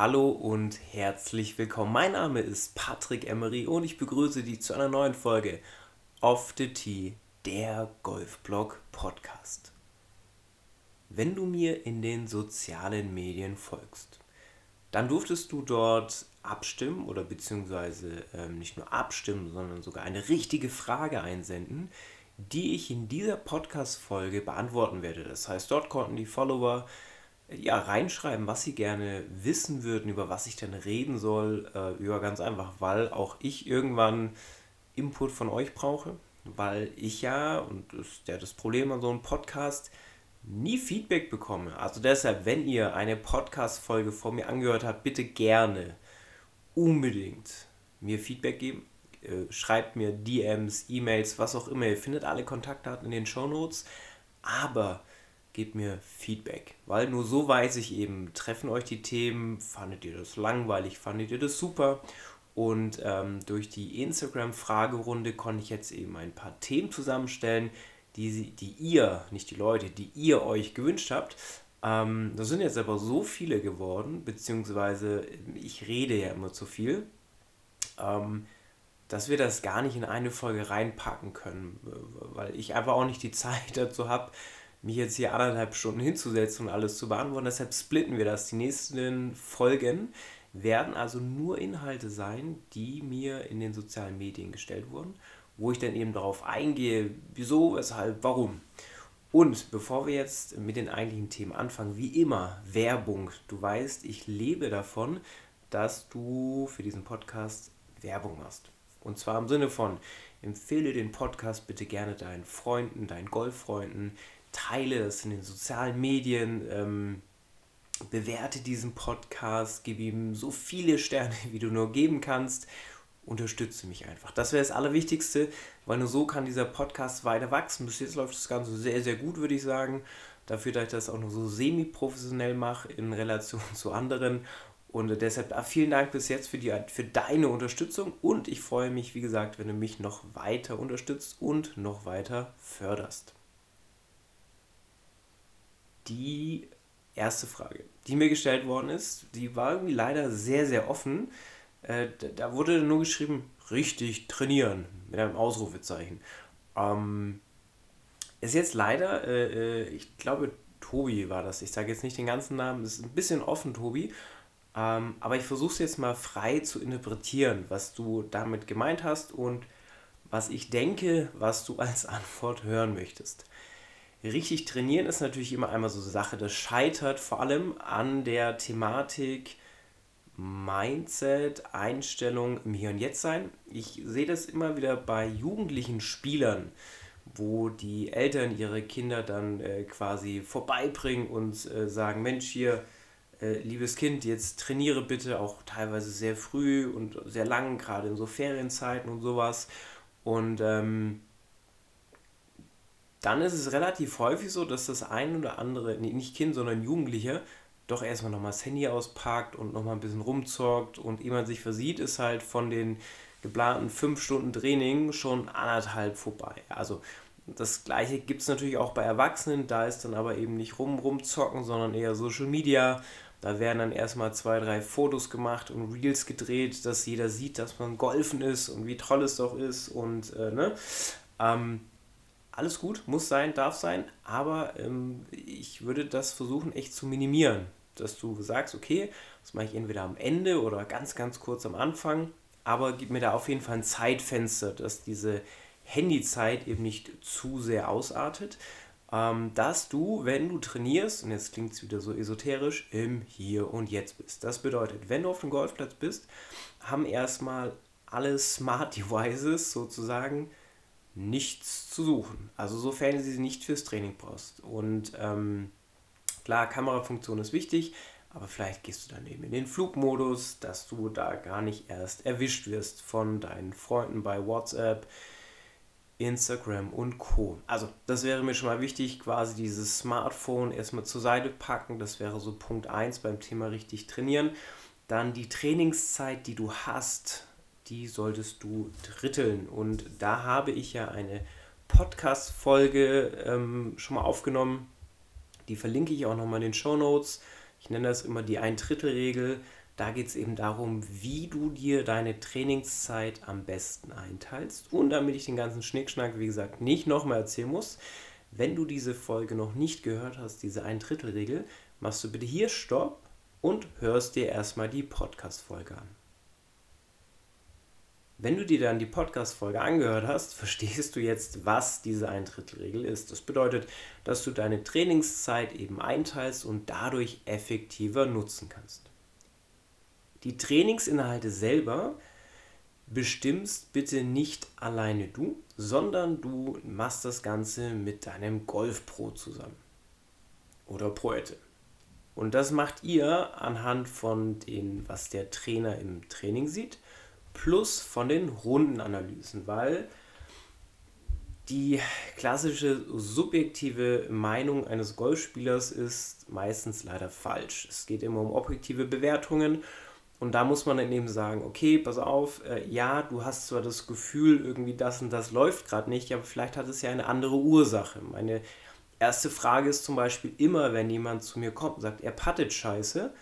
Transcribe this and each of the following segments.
Hallo und herzlich willkommen. Mein Name ist Patrick Emery und ich begrüße dich zu einer neuen Folge Off the Tee, der Golfblog Podcast. Wenn du mir in den sozialen Medien folgst, dann durftest du dort abstimmen oder beziehungsweise ähm, nicht nur abstimmen, sondern sogar eine richtige Frage einsenden, die ich in dieser Podcast-Folge beantworten werde. Das heißt, dort konnten die Follower ja, reinschreiben, was sie gerne wissen würden, über was ich denn reden soll. Äh, ja, ganz einfach, weil auch ich irgendwann Input von euch brauche, weil ich ja, und das ist ja das Problem an so einem Podcast, nie Feedback bekomme. Also deshalb, wenn ihr eine Podcast-Folge von mir angehört habt, bitte gerne unbedingt mir Feedback geben. Äh, schreibt mir DMs, E-Mails, was auch immer. Ihr findet alle Kontaktdaten in den Show Notes. Aber gebt mir Feedback, weil nur so weiß ich eben, treffen euch die Themen, fandet ihr das langweilig, fandet ihr das super und ähm, durch die Instagram-Fragerunde konnte ich jetzt eben ein paar Themen zusammenstellen, die, die ihr, nicht die Leute, die ihr euch gewünscht habt. Ähm, das sind jetzt aber so viele geworden, beziehungsweise ich rede ja immer zu viel, ähm, dass wir das gar nicht in eine Folge reinpacken können, weil ich einfach auch nicht die Zeit dazu habe, mich jetzt hier anderthalb Stunden hinzusetzen und alles zu beantworten. Deshalb splitten wir das. Die nächsten Folgen werden also nur Inhalte sein, die mir in den sozialen Medien gestellt wurden, wo ich dann eben darauf eingehe, wieso, weshalb, warum. Und bevor wir jetzt mit den eigentlichen Themen anfangen, wie immer, Werbung. Du weißt, ich lebe davon, dass du für diesen Podcast Werbung machst. Und zwar im Sinne von, empfehle den Podcast bitte gerne deinen Freunden, deinen Golffreunden, teile es in den sozialen Medien, ähm, bewerte diesen Podcast, gib ihm so viele Sterne, wie du nur geben kannst. Unterstütze mich einfach. Das wäre das Allerwichtigste, weil nur so kann dieser Podcast weiter wachsen. Bis jetzt läuft das Ganze sehr, sehr gut, würde ich sagen. Dafür, dass ich das auch nur so semi-professionell mache in Relation zu anderen. Und deshalb ah, vielen Dank bis jetzt für, die, für deine Unterstützung. Und ich freue mich, wie gesagt, wenn du mich noch weiter unterstützt und noch weiter förderst die erste Frage, die mir gestellt worden ist, die war irgendwie leider sehr, sehr offen. Äh, da wurde nur geschrieben, richtig trainieren, mit einem Ausrufezeichen. Ähm, ist jetzt leider, äh, äh, ich glaube, Tobi war das. Ich sage jetzt nicht den ganzen Namen, es ist ein bisschen offen, Tobi. Ähm, aber ich versuche es jetzt mal frei zu interpretieren, was du damit gemeint hast und was ich denke, was du als Antwort hören möchtest. Richtig trainieren ist natürlich immer einmal so Sache. Das scheitert vor allem an der Thematik Mindset, Einstellung im Hier und Jetzt sein. Ich sehe das immer wieder bei jugendlichen Spielern, wo die Eltern ihre Kinder dann äh, quasi vorbeibringen und äh, sagen, Mensch, hier, äh, liebes Kind, jetzt trainiere bitte auch teilweise sehr früh und sehr lang, gerade in so Ferienzeiten und sowas. Und ähm, dann ist es relativ häufig so, dass das ein oder andere, nee, nicht Kind, sondern Jugendliche, doch erstmal nochmal das Handy auspackt und nochmal ein bisschen rumzockt und ehe man sich versieht, ist halt von den geplanten fünf Stunden Training schon anderthalb vorbei. Also das gleiche gibt es natürlich auch bei Erwachsenen, da ist dann aber eben nicht rum rumzocken, sondern eher Social Media. Da werden dann erstmal zwei, drei Fotos gemacht und Reels gedreht, dass jeder sieht, dass man golfen ist und wie toll es doch ist und äh, ne. Ähm, alles gut, muss sein, darf sein, aber ähm, ich würde das versuchen echt zu minimieren, dass du sagst, okay, das mache ich entweder am Ende oder ganz, ganz kurz am Anfang, aber gib mir da auf jeden Fall ein Zeitfenster, dass diese Handyzeit eben nicht zu sehr ausartet, ähm, dass du, wenn du trainierst, und jetzt klingt es wieder so esoterisch, im Hier und Jetzt bist. Das bedeutet, wenn du auf dem Golfplatz bist, haben erstmal alle Smart Devices sozusagen nichts zu suchen. Also sofern du sie nicht fürs Training brauchst. Und ähm, klar, Kamerafunktion ist wichtig, aber vielleicht gehst du dann eben in den Flugmodus, dass du da gar nicht erst erwischt wirst von deinen Freunden bei WhatsApp, Instagram und Co. Also das wäre mir schon mal wichtig, quasi dieses Smartphone erstmal zur Seite packen. Das wäre so Punkt 1 beim Thema richtig trainieren. Dann die Trainingszeit, die du hast, die solltest du dritteln. Und da habe ich ja eine Podcast-Folge ähm, schon mal aufgenommen. Die verlinke ich auch nochmal in den Show Notes. Ich nenne das immer die Ein-Drittel-Regel. Da geht es eben darum, wie du dir deine Trainingszeit am besten einteilst. Und damit ich den ganzen Schnickschnack, wie gesagt, nicht nochmal erzählen muss, wenn du diese Folge noch nicht gehört hast, diese Ein-Drittel-Regel, machst du bitte hier Stopp und hörst dir erstmal die Podcast-Folge an. Wenn du dir dann die Podcast-Folge angehört hast, verstehst du jetzt, was diese Eintrittelregel ist. Das bedeutet, dass du deine Trainingszeit eben einteilst und dadurch effektiver nutzen kannst. Die Trainingsinhalte selber bestimmst bitte nicht alleine du, sondern du machst das Ganze mit deinem Golf Pro zusammen oder Proette. Und das macht ihr anhand von dem, was der Trainer im Training sieht plus von den Rundenanalysen, weil die klassische subjektive Meinung eines Golfspielers ist meistens leider falsch. Es geht immer um objektive Bewertungen und da muss man dann eben sagen, okay, pass auf, äh, ja, du hast zwar das Gefühl, irgendwie das und das läuft gerade nicht, aber vielleicht hat es ja eine andere Ursache. Meine erste Frage ist zum Beispiel immer, wenn jemand zu mir kommt und sagt, er puttet scheiße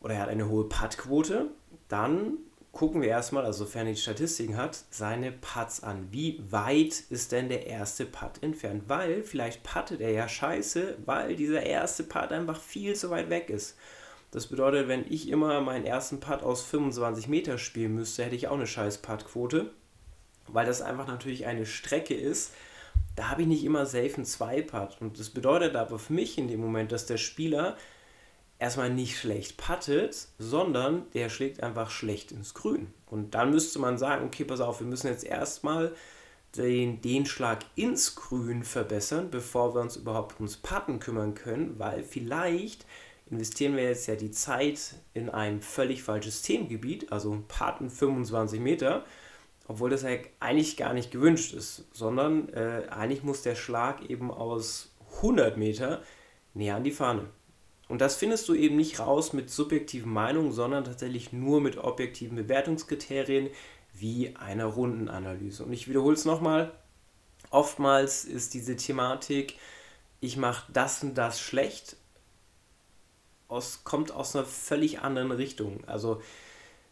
oder er hat eine hohe Puttquote, dann gucken wir erstmal, also sofern er die Statistiken hat, seine Putts an. Wie weit ist denn der erste Putt entfernt? Weil vielleicht puttet er ja scheiße, weil dieser erste Putt einfach viel zu weit weg ist. Das bedeutet, wenn ich immer meinen ersten Putt aus 25 Meter spielen müsste, hätte ich auch eine scheiß Puttquote, weil das einfach natürlich eine Strecke ist. Da habe ich nicht immer safe einen 2-Putt. Und das bedeutet aber für mich in dem Moment, dass der Spieler erstmal nicht schlecht puttet, sondern der schlägt einfach schlecht ins Grün. Und dann müsste man sagen, okay, pass auf, wir müssen jetzt erstmal den, den Schlag ins Grün verbessern, bevor wir uns überhaupt ums Putten kümmern können, weil vielleicht investieren wir jetzt ja die Zeit in ein völlig falsches Themengebiet, also Putten 25 Meter, obwohl das ja eigentlich gar nicht gewünscht ist, sondern äh, eigentlich muss der Schlag eben aus 100 Meter näher an die Fahne. Und das findest du eben nicht raus mit subjektiven Meinungen, sondern tatsächlich nur mit objektiven Bewertungskriterien wie einer Rundenanalyse. Und ich wiederhole es nochmal. Oftmals ist diese Thematik, ich mache das und das schlecht, aus, kommt aus einer völlig anderen Richtung. Also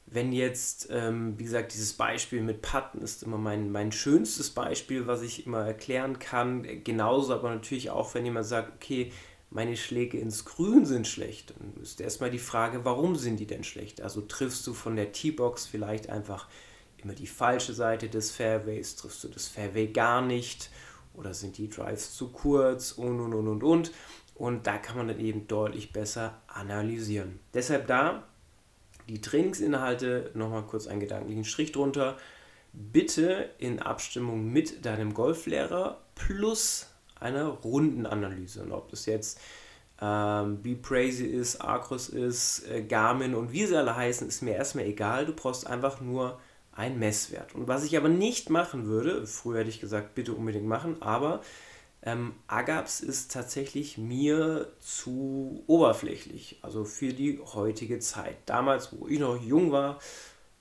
wenn jetzt, ähm, wie gesagt, dieses Beispiel mit Patten ist immer mein, mein schönstes Beispiel, was ich immer erklären kann. Genauso aber natürlich auch, wenn jemand sagt, okay, meine Schläge ins Grün sind schlecht, dann ist erstmal die Frage, warum sind die denn schlecht? Also triffst du von der T-Box vielleicht einfach immer die falsche Seite des Fairways, triffst du das Fairway gar nicht oder sind die Drives zu kurz und und und und und. Und da kann man dann eben deutlich besser analysieren. Deshalb da die Trainingsinhalte, nochmal kurz einen gedanklichen Strich drunter. Bitte in Abstimmung mit deinem Golflehrer plus einer Rundenanalyse. Und ob das jetzt ähm, Be Crazy ist, Acros ist, äh, Garmin und wie sie alle heißen, ist mir erstmal egal. Du brauchst einfach nur einen Messwert. Und was ich aber nicht machen würde, früher hätte ich gesagt, bitte unbedingt machen, aber ähm, Agaps ist tatsächlich mir zu oberflächlich, also für die heutige Zeit. Damals, wo ich noch jung war,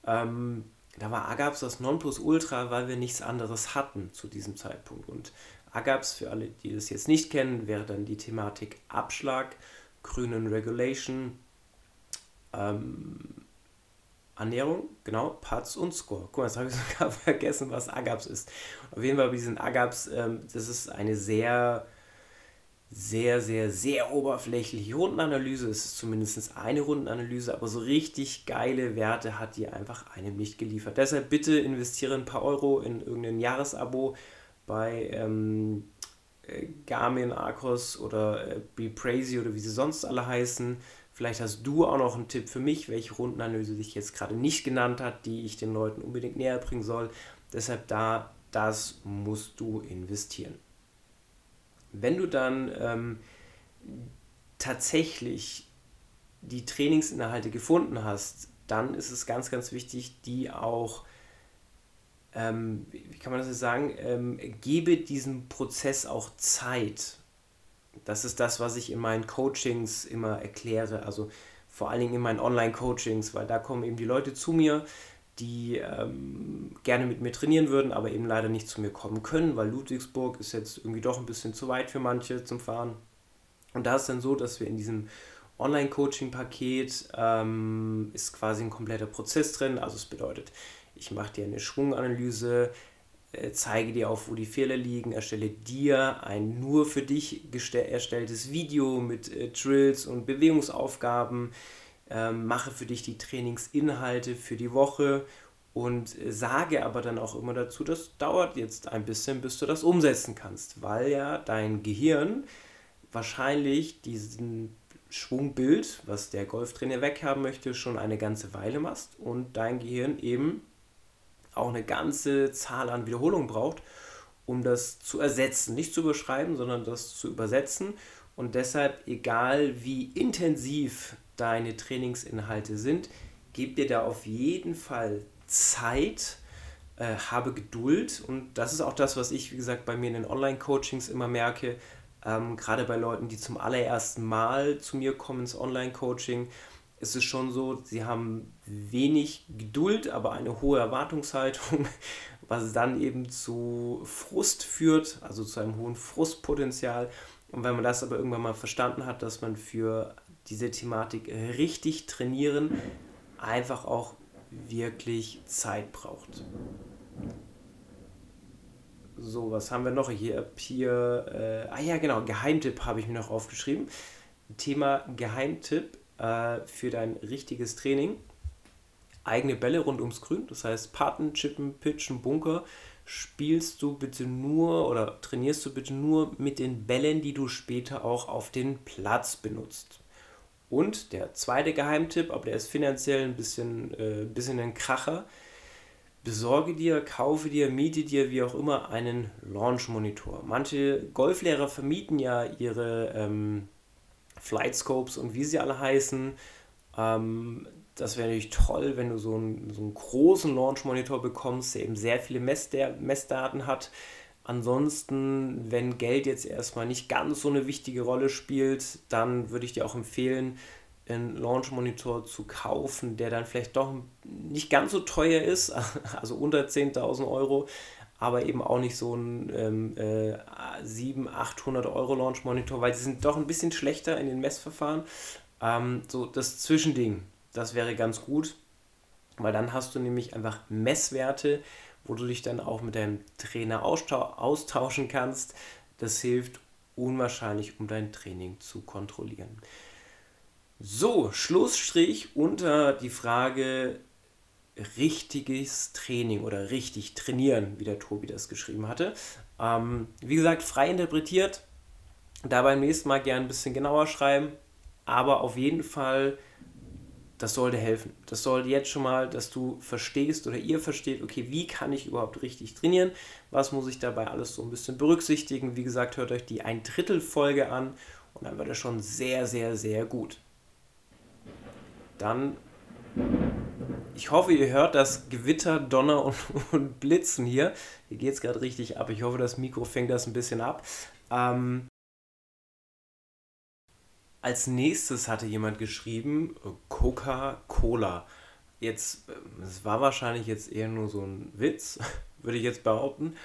ähm, da war Agaps das Nonplusultra, weil wir nichts anderes hatten zu diesem Zeitpunkt. Und AGAPS, für alle, die das jetzt nicht kennen, wäre dann die Thematik Abschlag, grünen Regulation, ähm, Ernährung, genau, Parts und Score. Guck mal, jetzt habe ich sogar vergessen, was AGAPS ist. Auf jeden Fall bei diesen AGAPS, ähm, das ist eine sehr, sehr, sehr, sehr oberflächliche Rundenanalyse. Es ist zumindest eine Rundenanalyse, aber so richtig geile Werte hat die einfach einem nicht geliefert. Deshalb bitte investiere ein paar Euro in irgendein Jahresabo bei ähm, äh, Garmin, Arcos oder äh, Be Crazy oder wie sie sonst alle heißen. Vielleicht hast du auch noch einen Tipp für mich, welche Rundenanalyse sich jetzt gerade nicht genannt hat, die ich den Leuten unbedingt näher bringen soll. Deshalb da, das musst du investieren. Wenn du dann ähm, tatsächlich die Trainingsinhalte gefunden hast, dann ist es ganz, ganz wichtig, die auch ähm, wie kann man das jetzt sagen, ähm, gebe diesem Prozess auch Zeit. Das ist das, was ich in meinen Coachings immer erkläre, also vor allen Dingen in meinen Online-Coachings, weil da kommen eben die Leute zu mir, die ähm, gerne mit mir trainieren würden, aber eben leider nicht zu mir kommen können, weil Ludwigsburg ist jetzt irgendwie doch ein bisschen zu weit für manche zum Fahren. Und da ist dann so, dass wir in diesem Online-Coaching-Paket ähm, ist quasi ein kompletter Prozess drin. Also es bedeutet, ich mache dir eine Schwunganalyse, äh, zeige dir auf, wo die Fehler liegen, erstelle dir ein nur für dich erstelltes Video mit äh, Drills und Bewegungsaufgaben, äh, mache für dich die Trainingsinhalte für die Woche und äh, sage aber dann auch immer dazu, das dauert jetzt ein bisschen, bis du das umsetzen kannst, weil ja dein Gehirn wahrscheinlich diesen Schwungbild, was der Golftrainer weghaben möchte, schon eine ganze Weile machst und dein Gehirn eben auch eine ganze Zahl an Wiederholungen braucht, um das zu ersetzen. Nicht zu überschreiben, sondern das zu übersetzen. Und deshalb, egal wie intensiv deine Trainingsinhalte sind, gib dir da auf jeden Fall Zeit, äh, habe Geduld. Und das ist auch das, was ich, wie gesagt, bei mir in den Online-Coachings immer merke. Ähm, gerade bei Leuten, die zum allerersten Mal zu mir kommen ins Online-Coaching, ist es schon so, sie haben wenig Geduld, aber eine hohe Erwartungshaltung, was dann eben zu Frust führt, also zu einem hohen Frustpotenzial. Und wenn man das aber irgendwann mal verstanden hat, dass man für diese Thematik richtig trainieren einfach auch wirklich Zeit braucht. So, was haben wir noch hier? Hier, äh, ah ja, genau, Geheimtipp habe ich mir noch aufgeschrieben. Thema Geheimtipp äh, für dein richtiges Training. Eigene Bälle rund ums Grün, das heißt Patten, Chippen, Pitchen, Bunker, spielst du bitte nur oder trainierst du bitte nur mit den Bällen, die du später auch auf den Platz benutzt. Und der zweite Geheimtipp, aber der ist finanziell ein bisschen, äh, bisschen ein Kracher. Besorge dir, kaufe dir, miete dir, wie auch immer, einen Launch-Monitor. Manche Golflehrer vermieten ja ihre ähm, Flight Scopes und wie sie alle heißen. Ähm, das wäre natürlich toll, wenn du so einen, so einen großen Launch-Monitor bekommst, der eben sehr viele Messda Messdaten hat. Ansonsten, wenn Geld jetzt erstmal nicht ganz so eine wichtige Rolle spielt, dann würde ich dir auch empfehlen, einen Launch-Monitor zu kaufen, der dann vielleicht doch nicht ganz so teuer ist, also unter 10.000 Euro, aber eben auch nicht so ein ähm, äh, 700, 800 Euro Launch Monitor, weil sie sind doch ein bisschen schlechter in den Messverfahren. Ähm, so das Zwischending, das wäre ganz gut, weil dann hast du nämlich einfach Messwerte, wo du dich dann auch mit deinem Trainer austauschen kannst. Das hilft unwahrscheinlich, um dein Training zu kontrollieren. So, Schlussstrich unter die Frage, richtiges Training oder richtig trainieren, wie der Tobi das geschrieben hatte. Ähm, wie gesagt, frei interpretiert. Da beim nächsten Mal gerne ein bisschen genauer schreiben. Aber auf jeden Fall, das sollte helfen. Das sollte jetzt schon mal, dass du verstehst oder ihr versteht, okay, wie kann ich überhaupt richtig trainieren? Was muss ich dabei alles so ein bisschen berücksichtigen? Wie gesagt, hört euch die ein Drittel Folge an und dann wird es schon sehr, sehr, sehr gut. Dann ich hoffe, ihr hört das Gewitter, Donner und, und Blitzen hier. Hier geht es gerade richtig ab. Ich hoffe, das Mikro fängt das ein bisschen ab. Ähm, als nächstes hatte jemand geschrieben, Coca-Cola. Jetzt, es war wahrscheinlich jetzt eher nur so ein Witz, würde ich jetzt behaupten.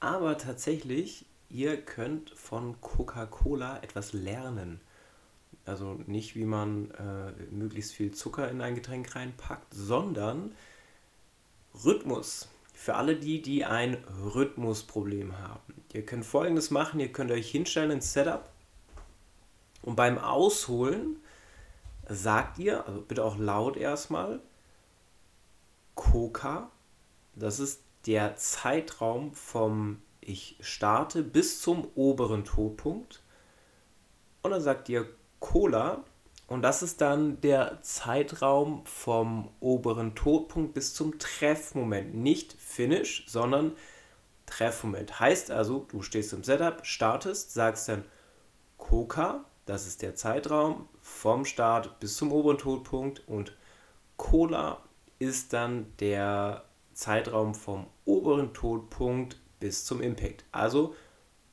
Aber tatsächlich, ihr könnt von Coca-Cola etwas lernen. Also nicht, wie man äh, möglichst viel Zucker in ein Getränk reinpackt, sondern Rhythmus. Für alle die, die ein Rhythmusproblem haben. Ihr könnt folgendes machen: Ihr könnt euch hinstellen ins Setup und beim Ausholen sagt ihr, also bitte auch laut erstmal, Coca. Das ist der Zeitraum vom Ich starte bis zum oberen Todpunkt. Und dann sagt ihr Cola. Und das ist dann der Zeitraum vom oberen Todpunkt bis zum Treffmoment. Nicht Finish, sondern Treffmoment. Heißt also, du stehst im Setup, startest, sagst dann Coca, das ist der Zeitraum vom Start bis zum oberen Todpunkt und Cola ist dann der Zeitraum vom oberen Todpunkt bis zum Impact. Also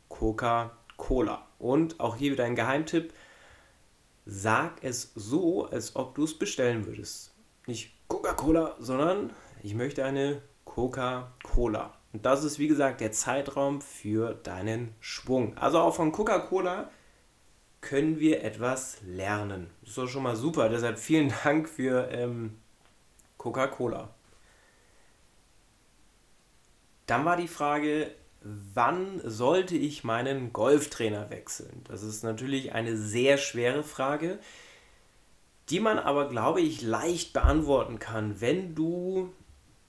Coca-Cola. Und auch hier wieder ein Geheimtipp sag es so, als ob du es bestellen würdest. Nicht Coca-Cola, sondern ich möchte eine Coca-Cola. Und das ist, wie gesagt, der Zeitraum für deinen Schwung. Also auch von Coca-Cola können wir etwas lernen. Das ist doch schon mal super. Deshalb vielen Dank für ähm, Coca-Cola. Dann war die Frage, wann sollte ich meinen Golftrainer wechseln? Das ist natürlich eine sehr schwere Frage, die man aber, glaube ich, leicht beantworten kann, wenn du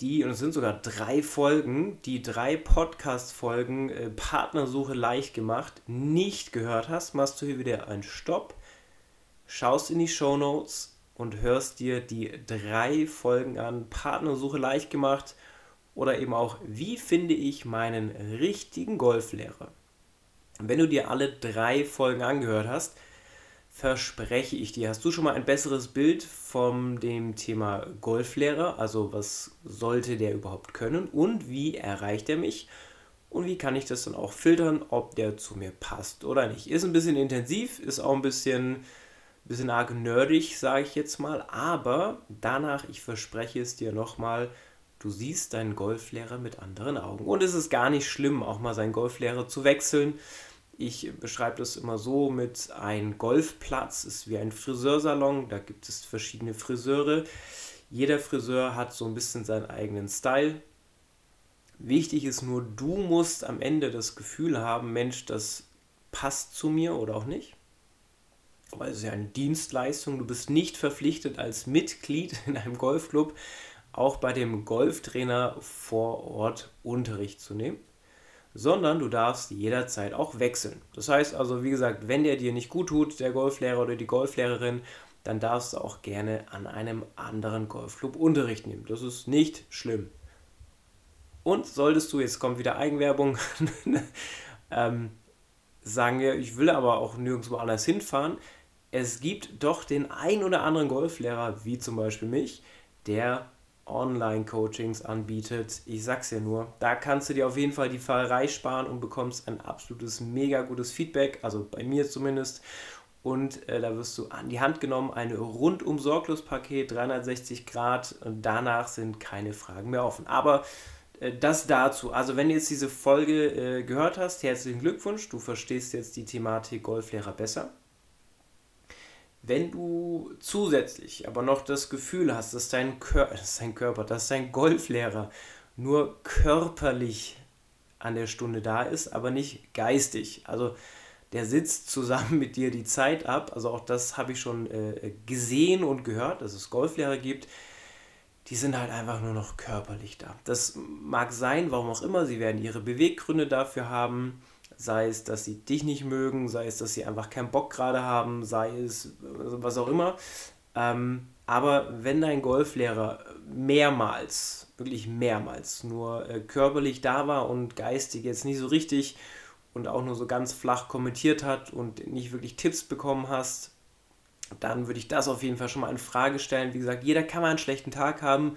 die, und es sind sogar drei Folgen, die drei Podcast-Folgen äh, Partnersuche leicht gemacht, nicht gehört hast, machst du hier wieder einen Stopp, schaust in die Show Notes und hörst dir die drei Folgen an Partnersuche leicht gemacht oder eben auch, wie finde ich meinen richtigen Golflehrer. Wenn du dir alle drei Folgen angehört hast, verspreche ich dir, hast du schon mal ein besseres Bild von dem Thema Golflehrer, also was sollte der überhaupt können und wie erreicht er mich und wie kann ich das dann auch filtern, ob der zu mir passt oder nicht. Ist ein bisschen intensiv, ist auch ein bisschen, bisschen arg nerdig, sage ich jetzt mal, aber danach, ich verspreche es dir nochmal, du siehst deinen Golflehrer mit anderen Augen. Und es ist gar nicht schlimm, auch mal seinen Golflehrer zu wechseln ich beschreibe das immer so mit ein Golfplatz ist wie ein Friseursalon, da gibt es verschiedene Friseure. Jeder Friseur hat so ein bisschen seinen eigenen Style. Wichtig ist nur, du musst am Ende das Gefühl haben, Mensch, das passt zu mir oder auch nicht. Weil es ist ja eine Dienstleistung. Du bist nicht verpflichtet, als Mitglied in einem Golfclub auch bei dem Golftrainer vor Ort Unterricht zu nehmen sondern du darfst jederzeit auch wechseln. Das heißt also, wie gesagt, wenn der dir nicht gut tut, der Golflehrer oder die Golflehrerin, dann darfst du auch gerne an einem anderen Golfclub Unterricht nehmen. Das ist nicht schlimm. Und solltest du, jetzt kommt wieder Eigenwerbung, ähm, sagen wir, ich will aber auch nirgendwo anders hinfahren, es gibt doch den ein oder anderen Golflehrer, wie zum Beispiel mich, der Online-Coachings anbietet. Ich sag's ja nur, da kannst du dir auf jeden Fall die Fahrerei sparen und bekommst ein absolutes mega gutes Feedback, also bei mir zumindest. Und äh, da wirst du an die Hand genommen, ein rundum sorglos Paket, 360 Grad. Und danach sind keine Fragen mehr offen. Aber äh, das dazu. Also wenn du jetzt diese Folge äh, gehört hast, herzlichen Glückwunsch. Du verstehst jetzt die Thematik Golflehrer besser. Wenn du zusätzlich aber noch das Gefühl hast, dass dein, Kör dass dein Körper, dass dein Golflehrer nur körperlich an der Stunde da ist, aber nicht geistig. Also der sitzt zusammen mit dir die Zeit ab. Also auch das habe ich schon äh, gesehen und gehört, dass es Golflehrer gibt, die sind halt einfach nur noch körperlich da. Das mag sein, warum auch immer, sie werden ihre Beweggründe dafür haben sei es, dass sie dich nicht mögen, sei es, dass sie einfach keinen Bock gerade haben, sei es was auch immer. Ähm, aber wenn dein Golflehrer mehrmals, wirklich mehrmals, nur äh, körperlich da war und geistig jetzt nicht so richtig und auch nur so ganz flach kommentiert hat und nicht wirklich Tipps bekommen hast, dann würde ich das auf jeden Fall schon mal in Frage stellen. Wie gesagt, jeder kann mal einen schlechten Tag haben,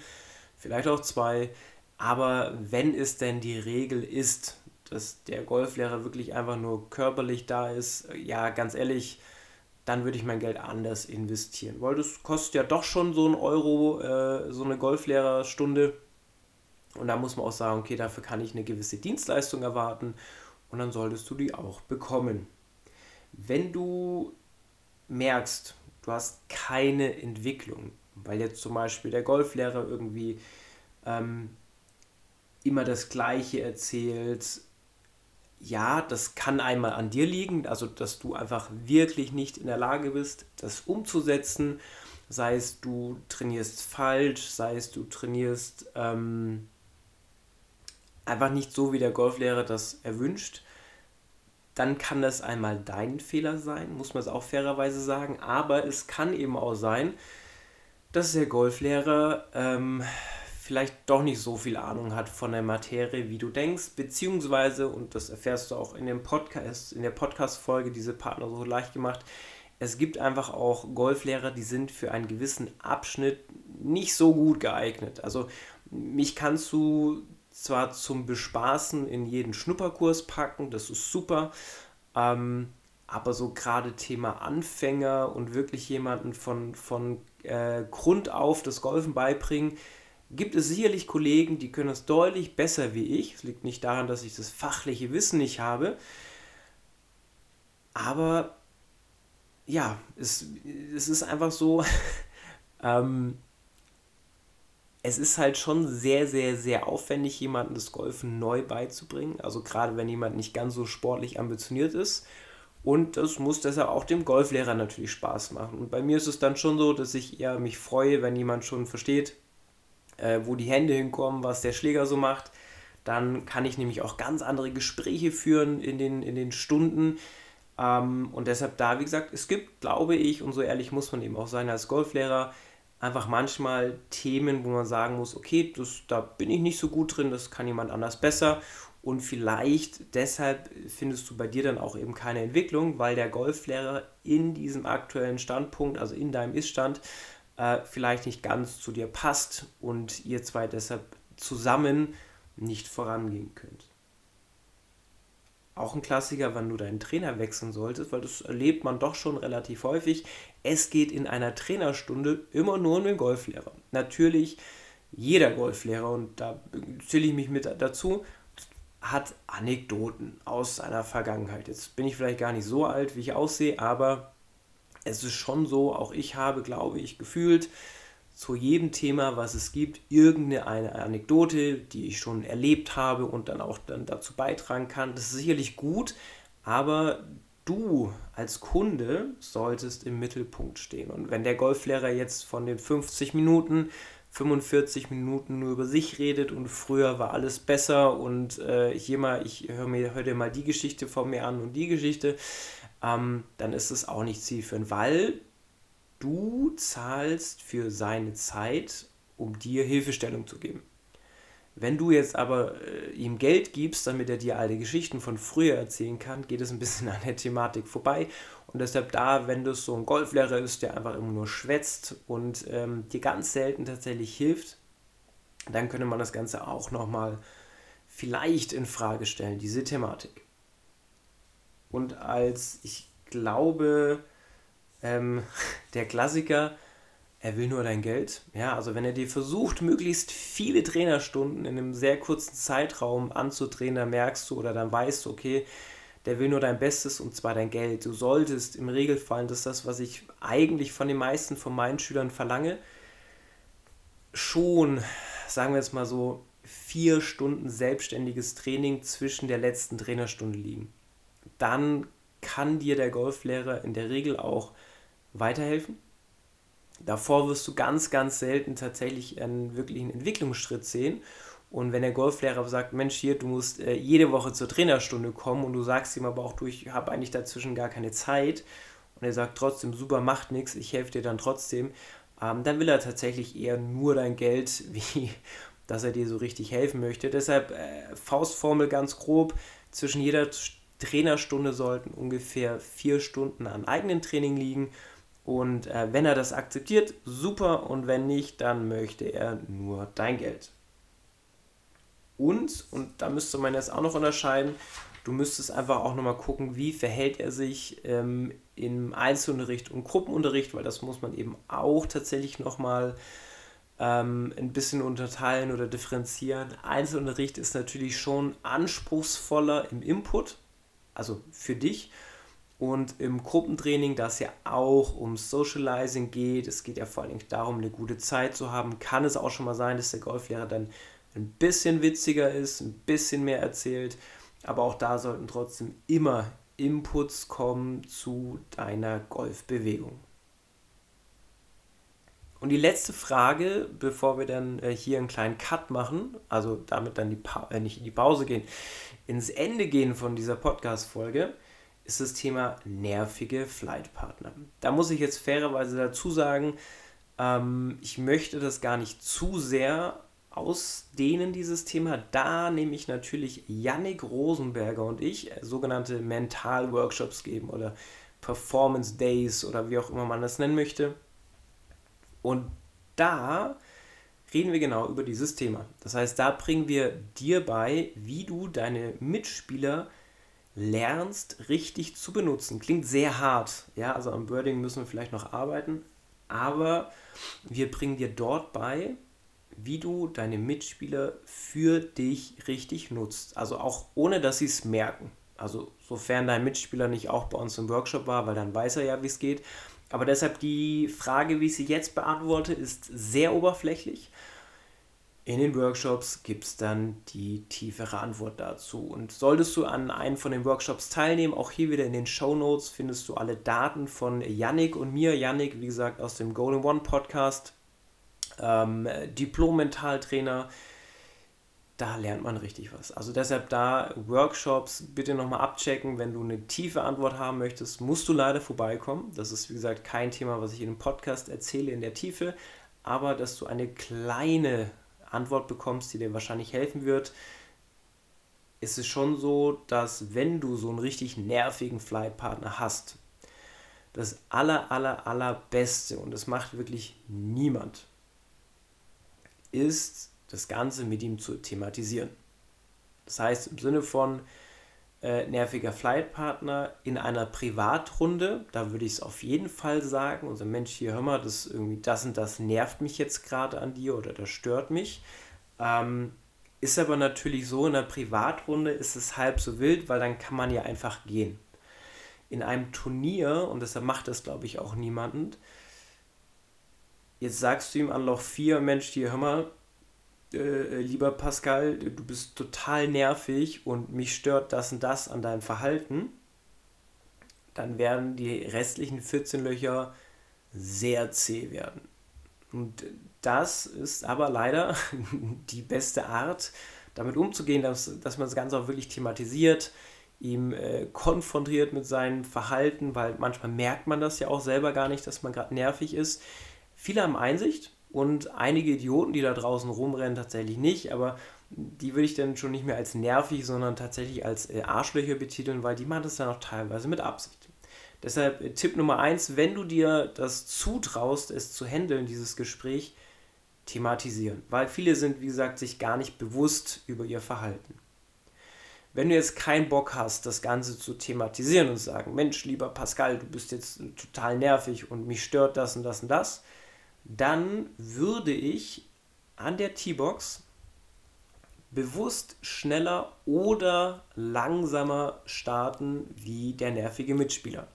vielleicht auch zwei, aber wenn es denn die Regel ist, dass der Golflehrer wirklich einfach nur körperlich da ist, ja, ganz ehrlich, dann würde ich mein Geld anders investieren. Weil das kostet ja doch schon so ein Euro, äh, so eine Golflehrerstunde. Und da muss man auch sagen, okay, dafür kann ich eine gewisse Dienstleistung erwarten und dann solltest du die auch bekommen. Wenn du merkst, du hast keine Entwicklung, weil jetzt zum Beispiel der Golflehrer irgendwie ähm, immer das Gleiche erzählt, ja, das kann einmal an dir liegen, also dass du einfach wirklich nicht in der Lage bist, das umzusetzen. Sei es du trainierst falsch, sei es du trainierst ähm, einfach nicht so, wie der Golflehrer das erwünscht. Dann kann das einmal dein Fehler sein, muss man es auch fairerweise sagen. Aber es kann eben auch sein, dass der Golflehrer ähm, vielleicht doch nicht so viel Ahnung hat von der Materie, wie du denkst, beziehungsweise, und das erfährst du auch in dem Podcast, in der Podcast-Folge, diese Partner so leicht gemacht, es gibt einfach auch Golflehrer, die sind für einen gewissen Abschnitt nicht so gut geeignet. Also mich kannst du zwar zum Bespaßen in jeden Schnupperkurs packen, das ist super, ähm, aber so gerade Thema Anfänger und wirklich jemanden von, von äh, Grund auf das Golfen beibringen, gibt es sicherlich Kollegen, die können es deutlich besser wie ich. Es liegt nicht daran, dass ich das fachliche Wissen nicht habe. Aber ja, es, es ist einfach so, ähm, es ist halt schon sehr, sehr, sehr aufwendig, jemandem das Golfen neu beizubringen. Also gerade wenn jemand nicht ganz so sportlich ambitioniert ist. Und das muss deshalb auch dem Golflehrer natürlich Spaß machen. Und bei mir ist es dann schon so, dass ich eher mich freue, wenn jemand schon versteht, äh, wo die Hände hinkommen, was der Schläger so macht. Dann kann ich nämlich auch ganz andere Gespräche führen in den, in den Stunden. Ähm, und deshalb da, wie gesagt, es gibt, glaube ich, und so ehrlich muss man eben auch sein als Golflehrer, einfach manchmal Themen, wo man sagen muss, okay, das, da bin ich nicht so gut drin, das kann jemand anders besser. Und vielleicht deshalb findest du bei dir dann auch eben keine Entwicklung, weil der Golflehrer in diesem aktuellen Standpunkt, also in deinem Iststand, äh, vielleicht nicht ganz zu dir passt und ihr zwei deshalb zusammen nicht vorangehen könnt. Auch ein Klassiker, wann du deinen Trainer wechseln solltest, weil das erlebt man doch schon relativ häufig. Es geht in einer Trainerstunde immer nur um den Golflehrer. Natürlich, jeder Golflehrer, und da zähle ich mich mit dazu, hat Anekdoten aus seiner Vergangenheit. Jetzt bin ich vielleicht gar nicht so alt, wie ich aussehe, aber es ist schon so, auch ich habe, glaube ich, gefühlt zu jedem Thema, was es gibt, irgendeine Anekdote, die ich schon erlebt habe und dann auch dann dazu beitragen kann. Das ist sicherlich gut, aber du als Kunde solltest im Mittelpunkt stehen. Und wenn der Golflehrer jetzt von den 50 Minuten 45 Minuten nur über sich redet und früher war alles besser und äh, hier mal, ich höre mir hör dir mal die Geschichte von mir an und die Geschichte, ähm, dann ist es auch nicht zielführend, weil du zahlst für seine Zeit, um dir Hilfestellung zu geben. Wenn du jetzt aber äh, ihm Geld gibst, damit er dir alte Geschichten von früher erzählen kann, geht es ein bisschen an der Thematik vorbei. Und deshalb da, wenn das so ein Golflehrer ist, der einfach immer nur schwätzt und ähm, dir ganz selten tatsächlich hilft, dann könnte man das Ganze auch nochmal vielleicht in Frage stellen, diese Thematik. Und als ich glaube, ähm, der Klassiker, er will nur dein Geld. Ja, also wenn er dir versucht, möglichst viele Trainerstunden in einem sehr kurzen Zeitraum anzudrehen, dann merkst du oder dann weißt du, okay, der will nur dein Bestes und zwar dein Geld. Du solltest im Regelfall, das ist das, was ich eigentlich von den meisten von meinen Schülern verlange, schon, sagen wir jetzt mal so, vier Stunden selbstständiges Training zwischen der letzten Trainerstunde liegen. Dann kann dir der Golflehrer in der Regel auch weiterhelfen. Davor wirst du ganz, ganz selten tatsächlich einen wirklichen Entwicklungsschritt sehen. Und wenn der Golflehrer sagt, Mensch, hier, du musst äh, jede Woche zur Trainerstunde kommen und du sagst ihm aber auch, du, ich habe eigentlich dazwischen gar keine Zeit und er sagt trotzdem, super, macht nichts, ich helfe dir dann trotzdem, ähm, dann will er tatsächlich eher nur dein Geld, wie dass er dir so richtig helfen möchte. Deshalb äh, Faustformel ganz grob, zwischen jeder Trainerstunde sollten ungefähr vier Stunden an eigenen Training liegen und äh, wenn er das akzeptiert, super. Und wenn nicht, dann möchte er nur dein Geld. Und, und da müsste man jetzt auch noch unterscheiden, du müsstest einfach auch nochmal gucken, wie verhält er sich ähm, im Einzelunterricht und Gruppenunterricht, weil das muss man eben auch tatsächlich nochmal ähm, ein bisschen unterteilen oder differenzieren. Einzelunterricht ist natürlich schon anspruchsvoller im Input, also für dich. Und im Gruppentraining, das ja auch um Socializing geht, es geht ja vor allem darum, eine gute Zeit zu haben, kann es auch schon mal sein, dass der Golflehrer dann ein bisschen witziger ist, ein bisschen mehr erzählt. Aber auch da sollten trotzdem immer Inputs kommen zu deiner Golfbewegung. Und die letzte Frage, bevor wir dann äh, hier einen kleinen Cut machen, also damit dann die pa äh, nicht in die Pause gehen, ins Ende gehen von dieser Podcast-Folge, ist das Thema nervige Flightpartner. Da muss ich jetzt fairerweise dazu sagen, ähm, ich möchte das gar nicht zu sehr ausdehnen, dieses Thema. Da nehme ich natürlich Yannick Rosenberger und ich äh, sogenannte Mental-Workshops geben oder Performance Days oder wie auch immer man das nennen möchte. Und da reden wir genau über dieses Thema. Das heißt, da bringen wir dir bei, wie du deine Mitspieler lernst, richtig zu benutzen. Klingt sehr hart, ja, also am Wording müssen wir vielleicht noch arbeiten, aber wir bringen dir dort bei, wie du deine Mitspieler für dich richtig nutzt. Also auch ohne, dass sie es merken. Also sofern dein Mitspieler nicht auch bei uns im Workshop war, weil dann weiß er ja, wie es geht. Aber deshalb die Frage, wie ich sie jetzt beantworte, ist sehr oberflächlich. In den Workshops gibt es dann die tiefere Antwort dazu. Und solltest du an einem von den Workshops teilnehmen, auch hier wieder in den Show Notes findest du alle Daten von Yannick und mir. Yannick, wie gesagt, aus dem Golden One Podcast, ähm, Diplom-Mentaltrainer. Da lernt man richtig was. Also deshalb da Workshops bitte nochmal abchecken. Wenn du eine tiefe Antwort haben möchtest, musst du leider vorbeikommen. Das ist, wie gesagt, kein Thema, was ich in dem Podcast erzähle in der Tiefe. Aber dass du eine kleine Antwort bekommst, die dir wahrscheinlich helfen wird, ist es schon so, dass wenn du so einen richtig nervigen Flightpartner hast, das aller, aller, allerbeste, und das macht wirklich niemand, ist, das Ganze mit ihm zu thematisieren. Das heißt, im Sinne von äh, nerviger Flightpartner in einer Privatrunde, da würde ich es auf jeden Fall sagen, unser Mensch hier, hör mal, das irgendwie das und das nervt mich jetzt gerade an dir oder das stört mich. Ähm, ist aber natürlich so, in einer Privatrunde ist es halb so wild, weil dann kann man ja einfach gehen. In einem Turnier, und deshalb macht das glaube ich auch niemanden, jetzt sagst du ihm an Loch 4, Mensch, hier, hör mal, äh, lieber Pascal, du bist total nervig und mich stört das und das an deinem Verhalten, dann werden die restlichen 14 Löcher sehr zäh werden. Und das ist aber leider die beste Art, damit umzugehen, dass, dass man das Ganze auch wirklich thematisiert, ihm äh, konfrontiert mit seinem Verhalten, weil manchmal merkt man das ja auch selber gar nicht, dass man gerade nervig ist. Viele haben Einsicht, und einige Idioten, die da draußen rumrennen, tatsächlich nicht, aber die würde ich dann schon nicht mehr als nervig, sondern tatsächlich als äh, Arschlöcher betiteln, weil die machen das dann auch teilweise mit Absicht. Deshalb äh, Tipp Nummer eins, wenn du dir das zutraust, es zu handeln, dieses Gespräch, thematisieren. Weil viele sind, wie gesagt, sich gar nicht bewusst über ihr Verhalten. Wenn du jetzt keinen Bock hast, das Ganze zu thematisieren und sagen, Mensch, lieber Pascal, du bist jetzt total nervig und mich stört das und das und das, dann würde ich an der T-Box bewusst schneller oder langsamer starten wie der nervige Mitspieler.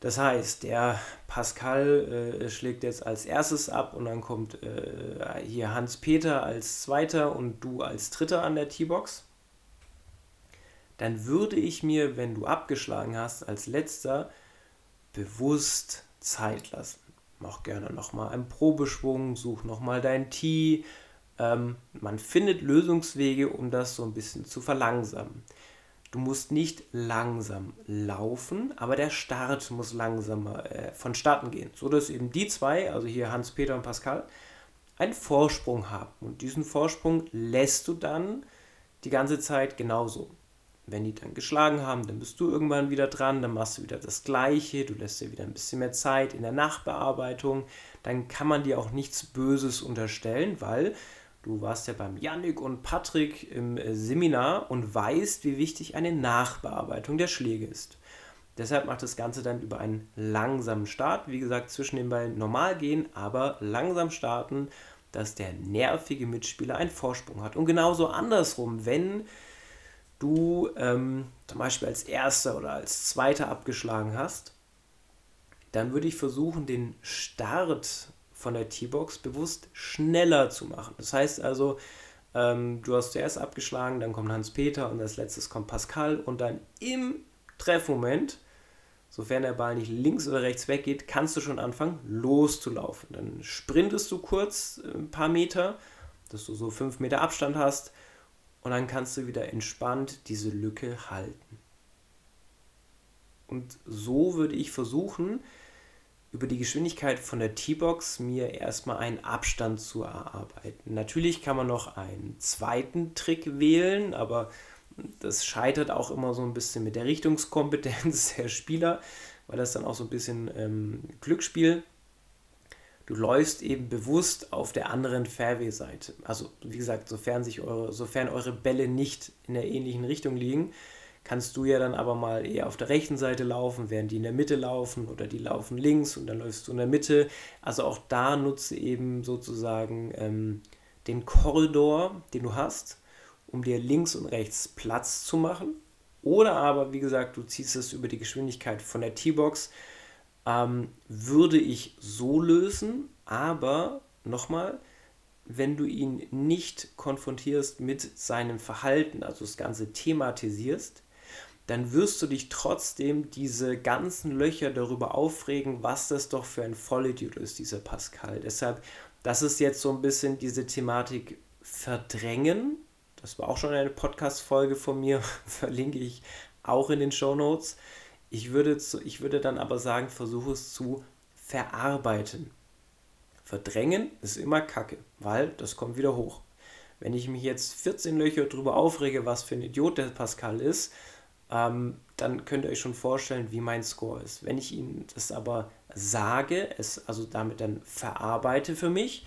Das heißt, der Pascal äh, schlägt jetzt als erstes ab und dann kommt äh, hier Hans-Peter als zweiter und du als dritter an der T-Box. Dann würde ich mir, wenn du abgeschlagen hast, als letzter bewusst Zeit lassen mach gerne nochmal einen Probeschwung, such nochmal dein Tee. Ähm, man findet Lösungswege, um das so ein bisschen zu verlangsamen. Du musst nicht langsam laufen, aber der Start muss langsamer äh, vonstatten gehen, sodass eben die zwei, also hier Hans-Peter und Pascal, einen Vorsprung haben. Und diesen Vorsprung lässt du dann die ganze Zeit genauso. Wenn die dann geschlagen haben, dann bist du irgendwann wieder dran, dann machst du wieder das Gleiche, du lässt dir wieder ein bisschen mehr Zeit in der Nachbearbeitung. Dann kann man dir auch nichts Böses unterstellen, weil du warst ja beim Yannick und Patrick im äh, Seminar und weißt, wie wichtig eine Nachbearbeitung der Schläge ist. Deshalb macht das Ganze dann über einen langsamen Start. Wie gesagt, zwischen den Ballen normal gehen, aber langsam starten, dass der nervige Mitspieler einen Vorsprung hat. Und genauso andersrum, wenn du ähm, zum Beispiel als Erster oder als Zweiter abgeschlagen hast, dann würde ich versuchen, den Start von der T-Box bewusst schneller zu machen. Das heißt also, ähm, du hast zuerst abgeschlagen, dann kommt Hans-Peter und als letztes kommt Pascal und dann im Treffmoment, sofern der Ball nicht links oder rechts weggeht, kannst du schon anfangen loszulaufen. Dann sprintest du kurz äh, ein paar Meter, dass du so fünf Meter Abstand hast und dann kannst du wieder entspannt diese Lücke halten. Und so würde ich versuchen, über die Geschwindigkeit von der T-Box mir erstmal einen Abstand zu erarbeiten. Natürlich kann man noch einen zweiten Trick wählen, aber das scheitert auch immer so ein bisschen mit der Richtungskompetenz der Spieler, weil das dann auch so ein bisschen ähm, Glücksspiel du läufst eben bewusst auf der anderen Fairway-Seite. Also wie gesagt, sofern, sich eure, sofern eure Bälle nicht in der ähnlichen Richtung liegen, kannst du ja dann aber mal eher auf der rechten Seite laufen, während die in der Mitte laufen oder die laufen links und dann läufst du in der Mitte. Also auch da nutze eben sozusagen ähm, den Korridor, den du hast, um dir links und rechts Platz zu machen. Oder aber, wie gesagt, du ziehst es über die Geschwindigkeit von der T-Box, ähm, würde ich so lösen, aber nochmal, wenn du ihn nicht konfrontierst mit seinem Verhalten, also das Ganze thematisierst, dann wirst du dich trotzdem diese ganzen Löcher darüber aufregen, was das doch für ein Vollidiot ist, dieser Pascal. Deshalb, das ist jetzt so ein bisschen diese Thematik verdrängen. Das war auch schon eine Podcast-Folge von mir, verlinke ich auch in den Show Notes. Ich würde, zu, ich würde dann aber sagen, versuche es zu verarbeiten. Verdrängen ist immer Kacke, weil das kommt wieder hoch. Wenn ich mich jetzt 14 Löcher darüber aufrege, was für ein Idiot der Pascal ist, ähm, dann könnt ihr euch schon vorstellen, wie mein Score ist. Wenn ich Ihnen das aber sage, es also damit dann verarbeite für mich,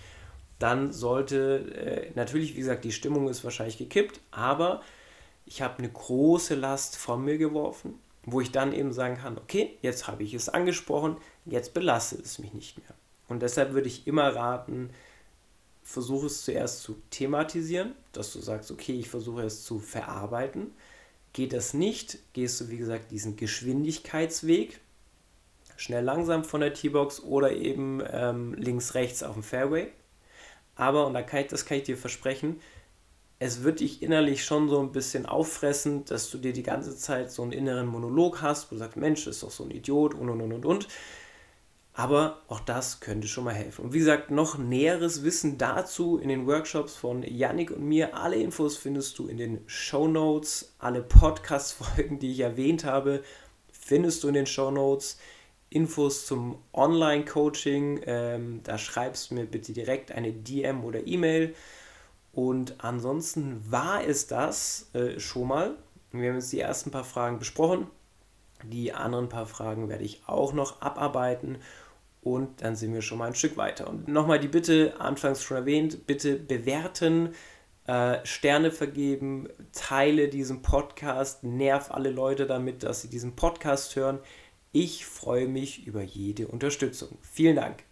dann sollte äh, natürlich, wie gesagt, die Stimmung ist wahrscheinlich gekippt, aber ich habe eine große Last von mir geworfen, wo ich dann eben sagen kann, okay, jetzt habe ich es angesprochen, jetzt belastet es mich nicht mehr. Und deshalb würde ich immer raten, versuche es zuerst zu thematisieren, dass du sagst, okay, ich versuche es zu verarbeiten Geht das nicht, gehst du wie gesagt diesen Geschwindigkeitsweg, schnell langsam von der T-Box oder eben ähm, links rechts auf dem Fairway. Aber, und da kann ich, das kann ich dir versprechen, es wird dich innerlich schon so ein bisschen auffressen, dass du dir die ganze Zeit so einen inneren Monolog hast, wo du sagst, Mensch, ist doch so ein Idiot und und und und und. Aber auch das könnte schon mal helfen. Und wie gesagt, noch näheres Wissen dazu in den Workshops von Yannick und mir. Alle Infos findest du in den Show Notes. Alle Podcast-Folgen, die ich erwähnt habe, findest du in den Show Notes. Infos zum Online-Coaching, ähm, da schreibst du mir bitte direkt eine DM oder E-Mail. Und ansonsten war es das äh, schon mal. Wir haben jetzt die ersten paar Fragen besprochen. Die anderen paar Fragen werde ich auch noch abarbeiten und dann sind wir schon mal ein Stück weiter. Und nochmal die Bitte, anfangs schon erwähnt, bitte bewerten, äh, Sterne vergeben, teile diesen Podcast, nerv alle Leute damit, dass sie diesen Podcast hören. Ich freue mich über jede Unterstützung. Vielen Dank.